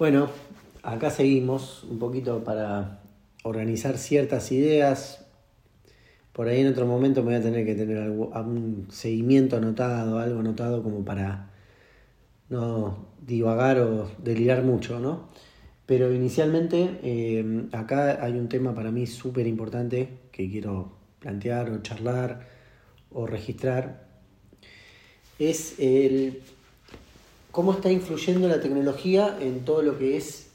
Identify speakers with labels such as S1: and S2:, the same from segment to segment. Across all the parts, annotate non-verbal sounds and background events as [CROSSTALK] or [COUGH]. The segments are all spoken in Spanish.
S1: Bueno, acá seguimos un poquito para organizar ciertas ideas. Por ahí en otro momento me voy a tener que tener algún seguimiento anotado, algo anotado como para no divagar o delirar mucho, ¿no? Pero inicialmente eh, acá hay un tema para mí súper importante que quiero plantear o charlar o registrar. Es el cómo está influyendo la tecnología en todo lo que es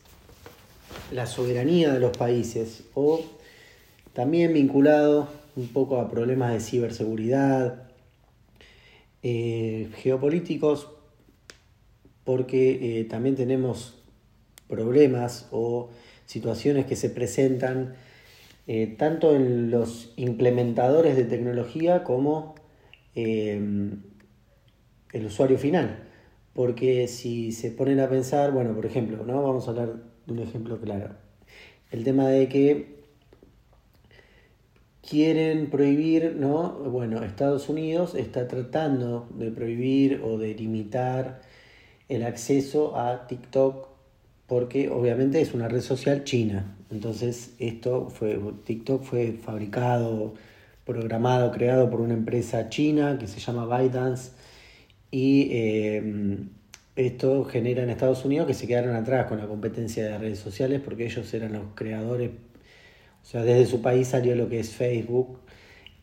S1: la soberanía de los países o también vinculado un poco a problemas de ciberseguridad, eh, geopolíticos, porque eh, también tenemos problemas o situaciones que se presentan eh, tanto en los implementadores de tecnología como el usuario final. Porque si se ponen a pensar, bueno, por ejemplo, ¿no? Vamos a hablar de un ejemplo claro. El tema de que quieren prohibir, ¿no? Bueno, Estados Unidos está tratando de prohibir o de limitar el acceso a TikTok porque obviamente es una red social china. Entonces, esto fue TikTok fue fabricado, programado, creado por una empresa china que se llama ByteDance y em, esto genera en Estados Unidos que se quedaron atrás con la competencia de redes sociales porque ellos eran los creadores, o sea, desde su país salió lo que es Facebook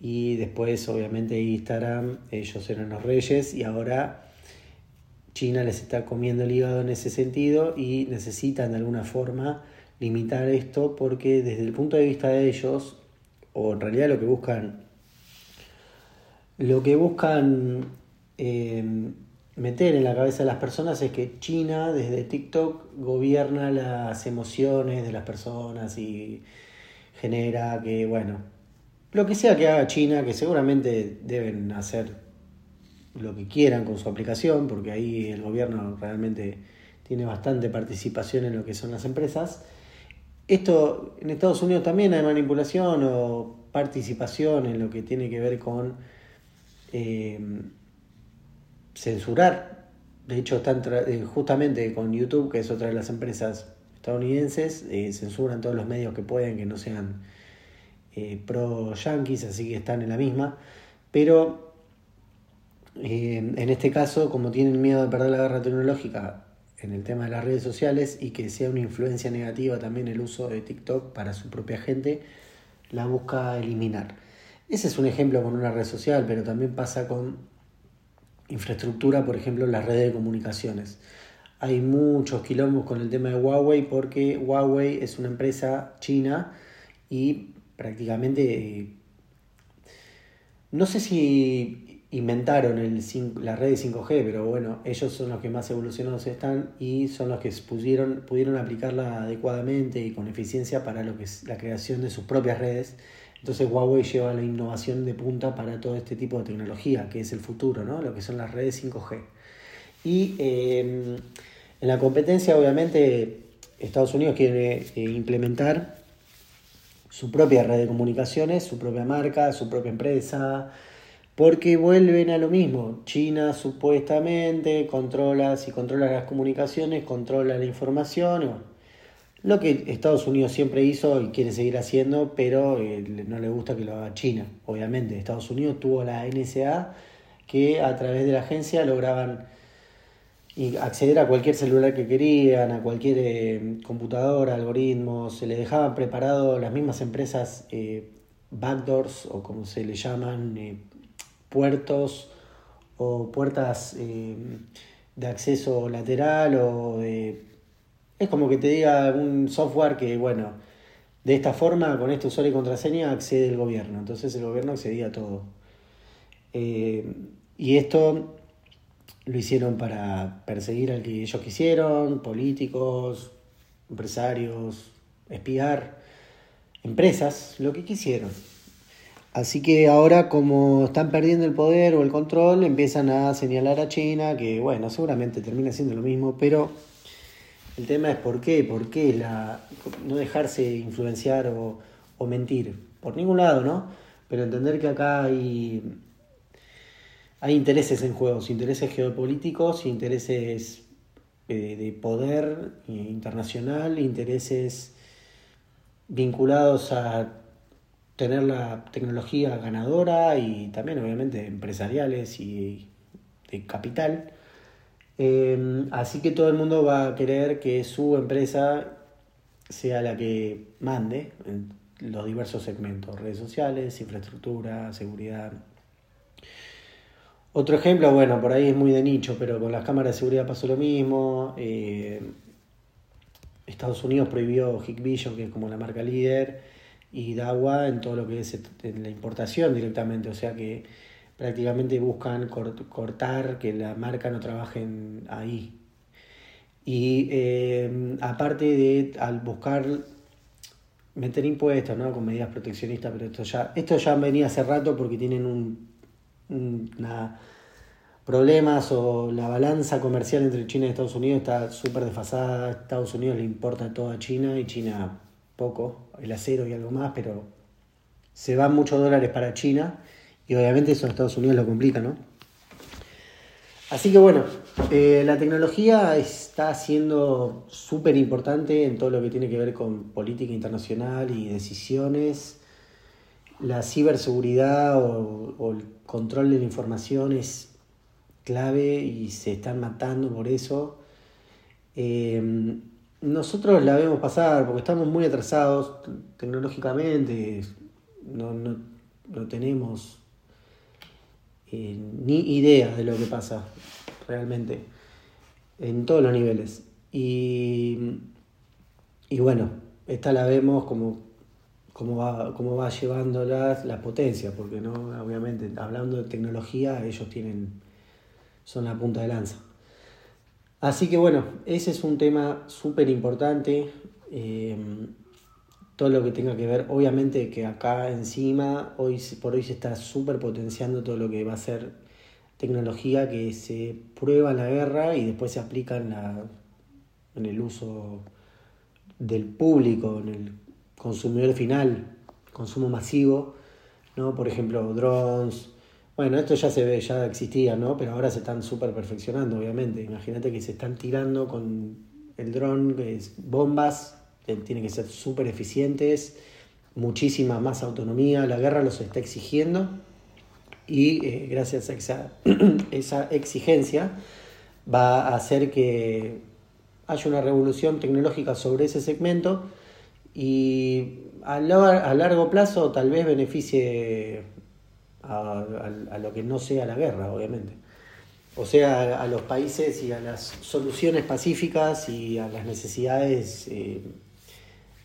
S1: y después obviamente Instagram, ellos eran los reyes y ahora China les está comiendo el hígado en ese sentido y necesitan de alguna forma limitar esto porque desde el punto de vista de ellos, o en realidad lo que buscan, lo que buscan Em, meter en la cabeza de las personas es que China desde TikTok gobierna las emociones de las personas y genera que, bueno, lo que sea que haga China, que seguramente deben hacer lo que quieran con su aplicación, porque ahí el gobierno realmente tiene bastante participación en lo que son las empresas. Esto en Estados Unidos también hay manipulación o participación en lo que tiene que ver con em, censurar. De hecho, están eh, justamente con YouTube, que es otra de las empresas estadounidenses, eh, censuran todos los medios que pueden que no sean eh, pro yankees, así que están en la misma. Pero en este caso, como tienen miedo de perder la guerra tecnológica en el tema de las redes sociales y que sea una influencia negativa también el uso de TikTok para su propia gente, la busca eliminar. Ese es un ejemplo con una red social, pero también pasa con infraestructura, por ejemplo, las redes de comunicaciones. Hay muchos quilombos con el tema de Huawei porque Huawei es una empresa china y prácticamente no sé si inventaron el, la red de 5G, pero bueno, ellos son los que más evolucionados están y son los que pudieron, pudieron aplicarla adecuadamente y con eficiencia para lo que es la creación de sus propias redes entonces Huawei lleva la innovación de punta para todo este tipo de tecnología, que es el futuro, ¿no? lo que son las redes 5G. Y em, en la competencia, obviamente, Estados Unidos quiere eh, implementar su propia red de comunicaciones, su propia marca, su propia empresa, porque vuelven a lo mismo. China supuestamente controla, si controla las comunicaciones, controla la información. Lo que Estados Unidos siempre hizo y quiere seguir haciendo, pero eh, no le gusta que lo haga China, obviamente. Estados Unidos tuvo la NSA que a través de la agencia lograban acceder a cualquier celular que querían, a cualquier eh, computadora, algoritmos, se le dejaban preparado las mismas empresas eh, backdoors o como se le llaman, puertos o puertas de acceso lateral o de es como que te diga un software que, bueno, de esta forma, con este usuario y contraseña, accede el gobierno. Entonces el gobierno accedía a todo. Eh, y esto lo hicieron para perseguir al que ellos quisieron, políticos, empresarios, espiar, empresas, lo que quisieron. Así que ahora como están perdiendo el poder o el control, empiezan a señalar a China, que bueno, seguramente termina siendo lo mismo, pero el tema es por qué, por qué la, no dejarse influenciar o, mentir. Por ningún lado, ¿no? Pero entender que acá hay, hay intereses en juego, intereses geopolíticos, intereses eh, de poder internacional, intereses vinculados a tener la tecnología ganadora y también obviamente empresariales y de capital. Eh, así que todo el mundo va a querer que su empresa sea la que mande en los diversos segmentos, redes sociales, infraestructura, seguridad. Otro ejemplo, bueno, por ahí es muy de nicho, pero con las cámaras de seguridad pasó lo mismo. Eh, Estados Unidos prohibió Hikvision, que es como la marca líder, y Dawa en todo lo que es la importación directamente, o sea que prácticamente buscan cortar que la marca no trabaje ahí. Y eh, aparte de al buscar meter impuestos, ¿no? Con medidas proteccionistas, pero esto ya, esto ya venía hace rato porque tienen un, problemas o la balanza comercial entre China y Estados Unidos está súper desfasada. Estados Unidos le importa todo a China y China poco, el acero y algo más, pero se van muchos dólares para China y obviamente eso Estados Unidos lo complica, ¿no? Así que bueno, eh, la tecnología está siendo súper importante en todo lo que tiene que ver con política internacional y decisiones. La ciberseguridad o, el control de la información es clave y se están matando por eso. Eh, nosotros la vemos pasar porque estamos muy atrasados tecnológicamente, no, no tenemos eh, ni idea de lo que pasa realmente en todos los niveles. Y, y bueno, esta la vemos como, como, va, como va llevando la potencia, porque no, obviamente, hablando de tecnología, ellos tienen, son la punta de lanza. Así que bueno, ese es un tema súper importante. Eh, todo lo que tenga que ver, obviamente que acá encima, hoy por hoy se está súper potenciando todo lo que va a ser tecnología que se prueba en la guerra y después se aplica en, la, en el uso del público, en el consumidor final, consumo masivo, ¿no? Por ejemplo, drones. Bueno, esto ya se ve, ya existía, ¿no? Pero ahora se están súper perfeccionando, obviamente. Imagínate que se están tirando con el dron, bombas tienen que ser súper eficientes, muchísima más autonomía, la guerra los está exigiendo y eh, gracias a esa, [CLEARS THROAT] esa exigencia va a hacer que haya una revolución tecnológica sobre ese segmento y a, largo plazo tal vez beneficie a, lo que no sea la guerra, obviamente. O sea, a, los países y a las soluciones pacíficas y a las necesidades eh,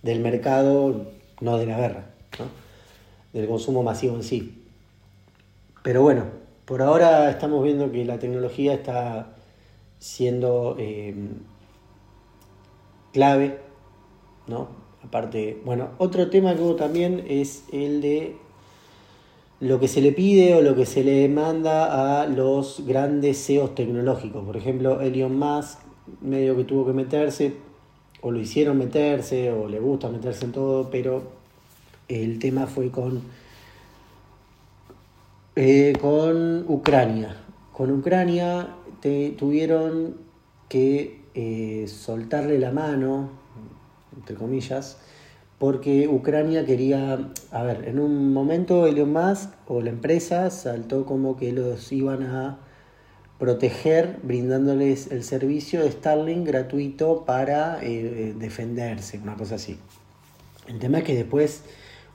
S1: del mercado, no de la guerra, del consumo masivo en sí. Pero bueno, por ahora estamos viendo que la tecnología está siendo eh, clave, ¿no? Aparte, bueno, otro tema que hubo también es el de lo que se le pide o lo que se le demanda a los grandes CEOs tecnológicos. Por ejemplo, Elon Musk, medio que tuvo que meterse o lo hicieron meterse o le gusta meterse en todo, pero el tema fue con, eh, con Ucrania. Con Ucrania te, tuvieron que eh, soltarle la mano, entre comillas, porque Ucrania quería, a ver, en un momento Elon Musk o la empresa saltó como que los iban a proteger brindándoles el servicio de Starlink gratuito para eh, defenderse, una cosa así. El tema es que después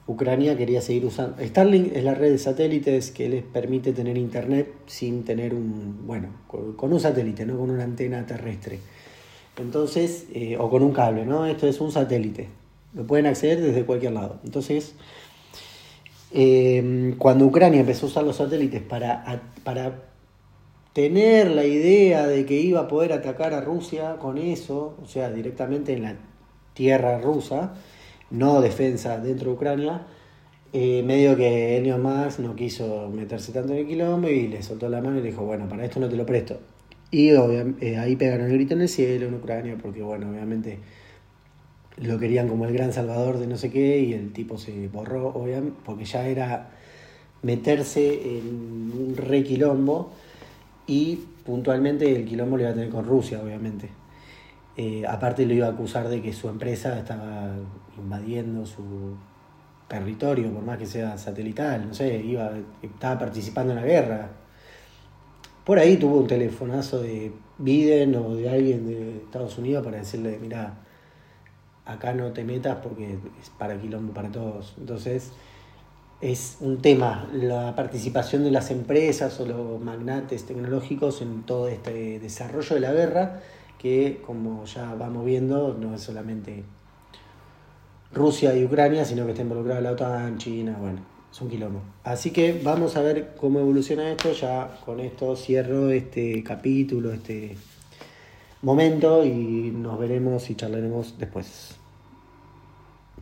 S1: Ucrania quería seguir usando. Starlink es la red de satélites que les permite tener internet sin tener un. Bueno, con, un satélite, no con una antena terrestre. Entonces, eh, o con un cable, ¿no? Esto es un satélite. Lo pueden acceder desde cualquier lado. Entonces, eh, cuando Ucrania empezó a usar los satélites para, para tener la idea de que iba a poder atacar a Rusia con eso, o sea, directamente en la tierra rusa, no defensa dentro de Ucrania, eh, medio que Elon Musk no quiso meterse tanto en el quilombo y le soltó la mano y le dijo, bueno, para esto no te lo presto. Y eh, ahí pegaron el grito en el cielo en Ucrania, porque bueno, obviamente lo querían como el gran salvador de no sé qué y el tipo se borró, obviamente, porque ya era meterse en un re quilombo y puntualmente el quilombo lo iba a tener con Rusia, obviamente. Eh, aparte lo iba a acusar de que su empresa estaba invadiendo su territorio, por más que sea satelital, no sé, iba, estaba participando en la guerra. Por ahí tuvo un telefonazo de Biden o de alguien de Estados Unidos para decirle, mira, acá no te metas porque es para quilombo para todos. Entonces, es un tema la participación de las empresas o los magnates tecnológicos en todo este desarrollo de la guerra, que como ya vamos viendo, no es solamente Rusia y Ucrania, sino que está involucrada la OTAN, China, bueno, es un quilombo. Así que vamos a ver cómo evoluciona esto, ya con esto cierro este capítulo, este momento y nos veremos y charlaremos después.